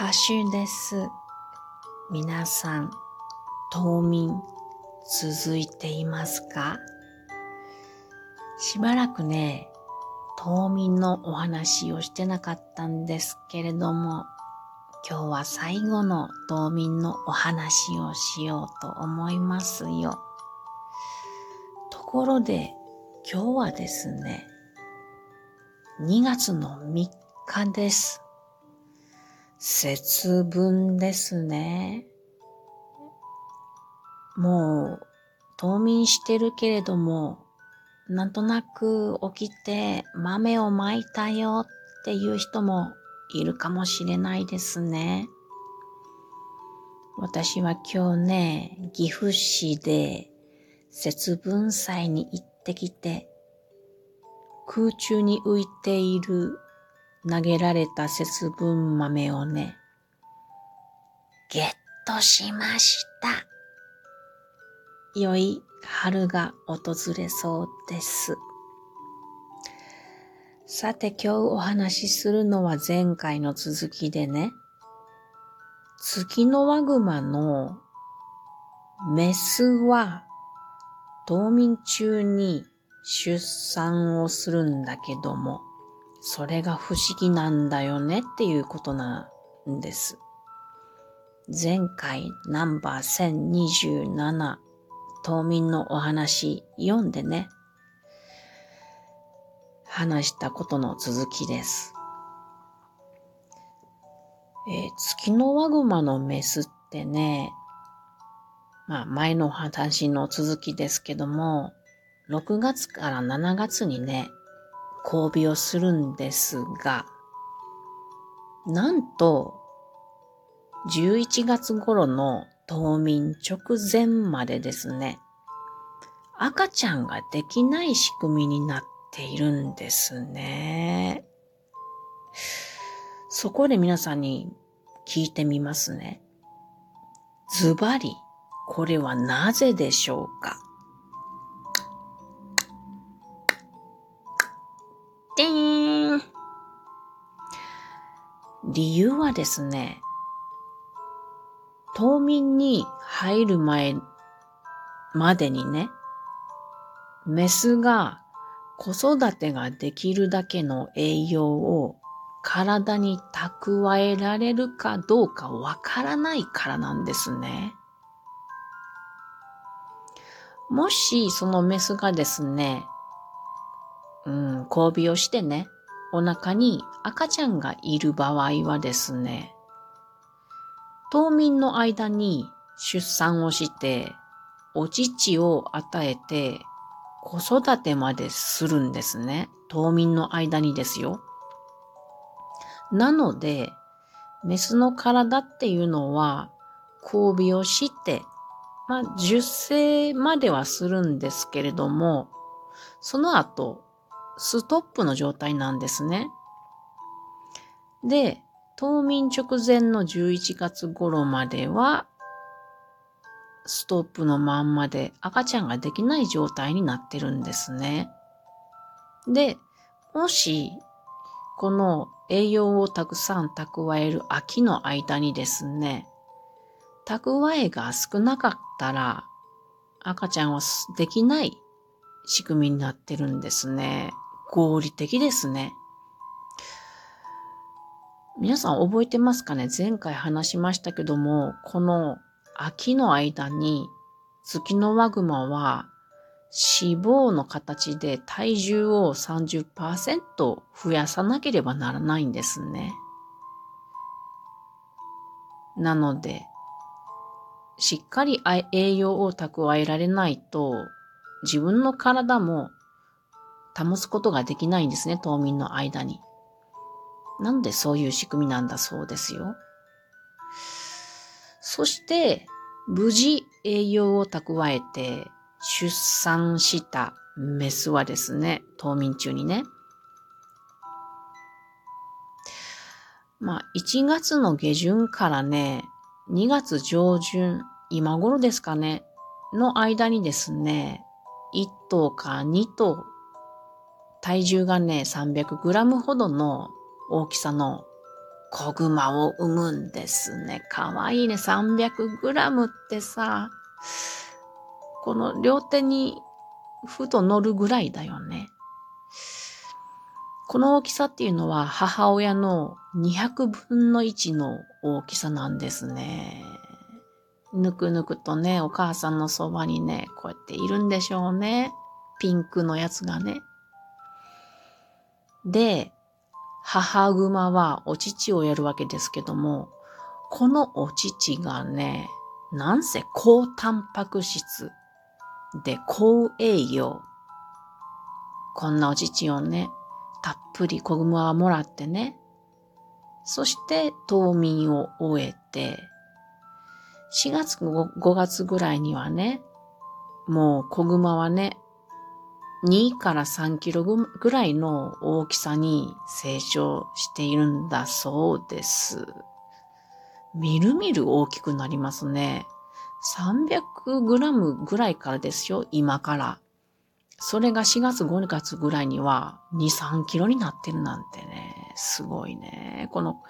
ハッシュです。皆さん、冬眠続いていますか？しばらくね、冬眠のお話をしてなかったんですけれども、今日は最後の冬眠のお話をしようと思いますよ。ところで、今日はですね、2月の3日です。節分ですね。もう、冬眠してるけれども、なんとなく起きて豆をまいたよっていう人もいるかもしれないですね。私は今日ね、岐阜市で節分祭に行ってきて、空中に浮いている投げられた節分豆をね、ゲットしました。良い春が訪れそうです。さて今日お話しするのは前回の続きでね、月のワグマのメスは冬眠中に出産をするんだけども、それが不思議なんだよねっていうことなんです。前回ナンバー1027冬眠のお話読んでね、話したことの続きです。えー、月のワグマのメスってね、まあ前の話の続きですけども、6月から7月にね、交尾をするんですが、なんと、11月頃の冬眠直前までですね、赤ちゃんができない仕組みになっているんですね。そこで皆さんに聞いてみますね。ズバリ、これはなぜでしょうか？理由はですね、冬眠に入る前までにね、メスが子育てができるだけの栄養を体に蓄えられるかどうかわからないからなんですね。もしそのメスがですね、うん、交尾をしてね、お腹に赤ちゃんがいる場合はですね、冬眠の間に出産をして、お乳を与えて、子育てまでするんですね。冬眠の間にですよ。なので、メスの体っていうのは、交尾をして、まあ、受精まではするんですけれども、その後、ストップの状態なんですね。で、冬眠直前の11月頃までは、ストップのまんまで赤ちゃんができない状態になってるんですね。で、もし、この栄養をたくさん蓄える秋の間にですね、蓄えが少なかったら赤ちゃんはできない仕組みになってるんですね。合理的ですね。皆さん覚えてますかね？前回話しましたけども、この秋の間に月のワグマは脂肪の形で体重を30%増やさなければならないんですね。なので、しっかり栄養を蓄えられないと自分の体も保つことができないんですね、冬眠の間に。なのでそういう仕組みなんだそうですよ。そして、無事栄養を蓄えて出産したメスはですね、冬眠中にね、まあ、1月の下旬からね、2月上旬、今頃ですかね、の間にですね、1頭か2頭体重がね、300グラムほどの大きさの子熊を産むんですね。かわいいね。300グラムってさ、この両手にふと乗るぐらいだよね。この大きさっていうのは母親の200分の1の大きさなんですね。ぬくぬくとね、お母さんのそばにね、こうやっているんでしょうね。ピンクのやつがね。で、母熊はお乳をやるわけですけども、このお乳がね、なんせ高タンパク質で高栄養。こんなお乳をね、たっぷり子熊はもらってね、そして冬眠を終えて、4月5月ぐらいにはね、もう子熊はね、2から3キロぐらいの大きさに成長しているんだそうです。みるみる大きくなりますね。300グラムぐらいからですよ、今から。それが4月5月ぐらいには2、3キロになってるなんてね、すごいね。この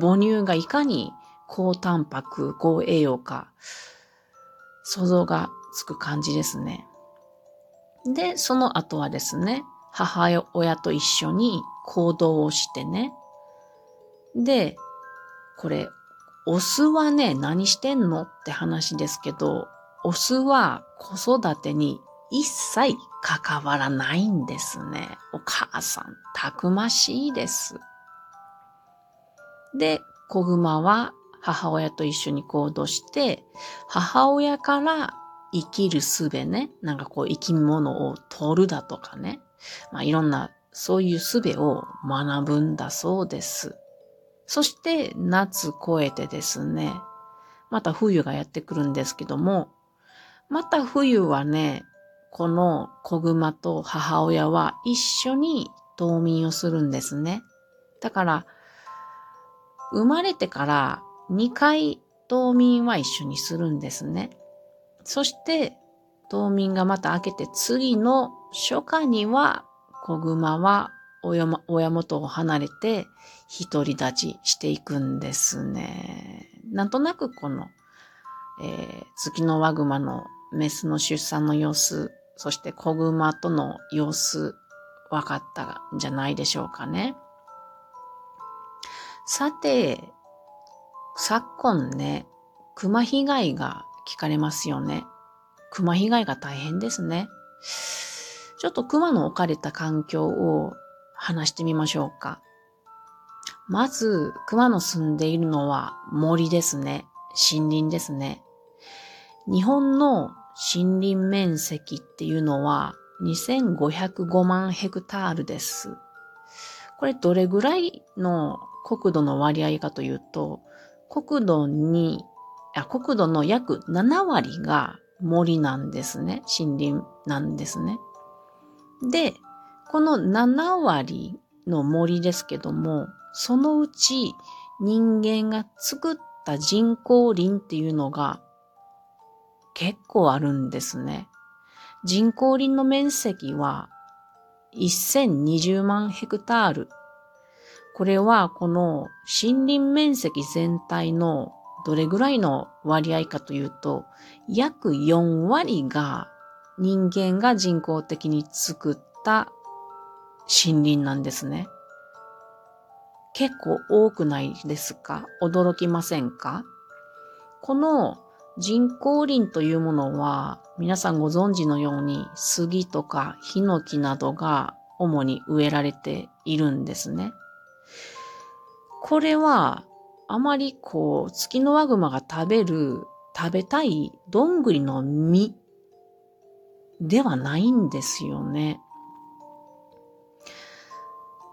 母乳がいかに高タンパク、高栄養か、想像がつく感じですね。で、その後はですね、母親と一緒に行動をしてね。で、これ、オスはね、何してんのって話ですけど、オスは子育てに一切関わらないんですね。お母さん、たくましいです。で、子熊は母親と一緒に行動して、母親から生きる術ね、なんかこう生き物を取るだとかね、まあいろんなそういう術を学ぶんだそうです。そして夏越えてですね、また冬がやってくるんですけども、また冬はね、この子熊と母親は一緒に冬眠をするんですね。だから、生まれてから2回冬眠は一緒にするんですね。そして、冬眠がまた明けて次の初夏には子熊は親元を離れて独り立ちしていくんですね。なんとなくこの、えー、月のワグマのメスの出産の様子、そして子熊との様子、分かったんじゃないでしょうかね。さて、昨今ね、熊被害が聞かれますよね。熊被害が大変ですね。ちょっと熊の置かれた環境を話してみましょうか。まず、熊の住んでいるのは森ですね。森林ですね。日本の森林面積っていうのは2505万ヘクタールです。これどれぐらいの国土の割合かというと、国土に、国土の約7割が森なんですね。森林なんですね。で、この7割の森ですけども、そのうち人間が作った人工林っていうのが結構あるんですね。人工林の面積は1020万ヘクタール。これはこの森林面積全体のどれぐらいの割合かというと、約4割が人間が人工的に作った森林なんですね。結構多くないですか？驚きませんか？この人工林というものは皆さんご存知のように杉とかヒノキなどが主に植えられているんですね。これはあまりこう月のワグマが食べる食べたいどんぐりの実ではないんですよね。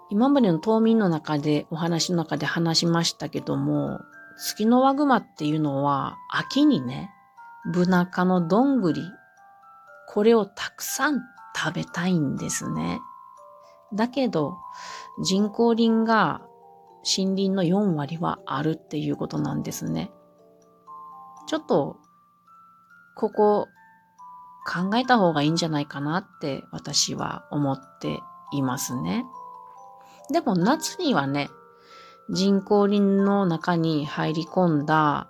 今までの冬眠の中で、お話の中で話しましたけども、月のワグマっていうのは、秋にね、ブナ科のどんぐり、これをたくさん食べたいんですね。だけど、人工林が森林の4割はあるっていうことなんですね。ちょっと、ここ考えた方がいいんじゃないかなって私は思っていますね。でも夏にはね、人工林の中に入り込んだ、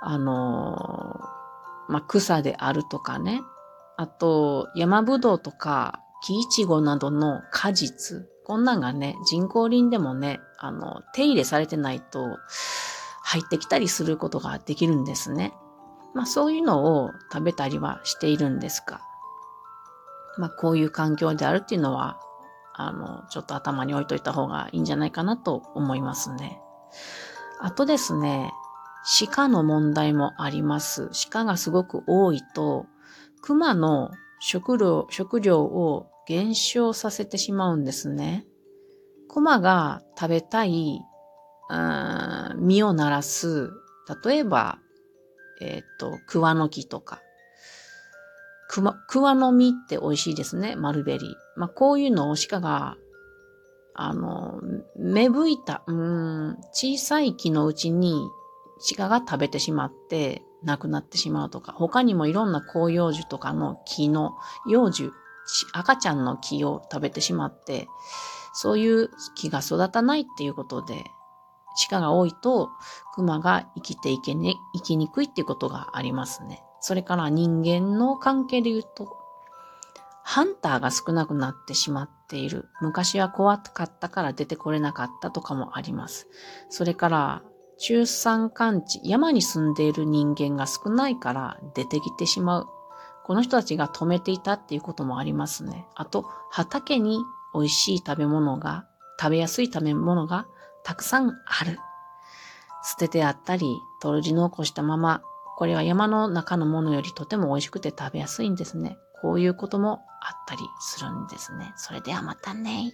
あのまあ、草であるとかね。あと、山ぶどうとか、木いちごなどの果実。こんなんがね、人工林でもね、あの、手入れされてないと、入ってきたりすることができるんですね。まあそういうのを食べたりはしているんですが、まあこういう環境であるっていうのは、あの、ちょっと頭に置いといた方がいいんじゃないかなと思いますね。あとですね、鹿の問題もあります。鹿がすごく多いと、熊の食料、食料を減少させてしまうんですね。熊が食べたい、実を鳴らす、例えば、えっ、ー、と、桑の木とか、桑の実って美味しいですね、マルベリー。まあ、こういうのを鹿が、あの、芽吹いた、うん、小さい木のうちに鹿が食べてしまって亡くなってしまうとか、他にもいろんな広葉樹とかの木の幼樹、赤ちゃんの木を食べてしまって、そういう木が育たないっていうことで、鹿が多いと熊が生きていけね、生きにくいっていうことがありますね。それから人間の関係で言うと、ハンターが少なくなってしまっている。昔は怖かったから出てこれなかったとかもあります。それから、中山間地、山に住んでいる人間が少ないから出てきてしまう。この人たちが止めていたっていうこともありますね。あと、畑に美味しい食べ物が、食べやすい食べ物がたくさんある。捨ててあったり、取り残したまま、これは山の中のものよりとても美味しくて食べやすいんですね。こういうこともあったりするんですね。それではまたね。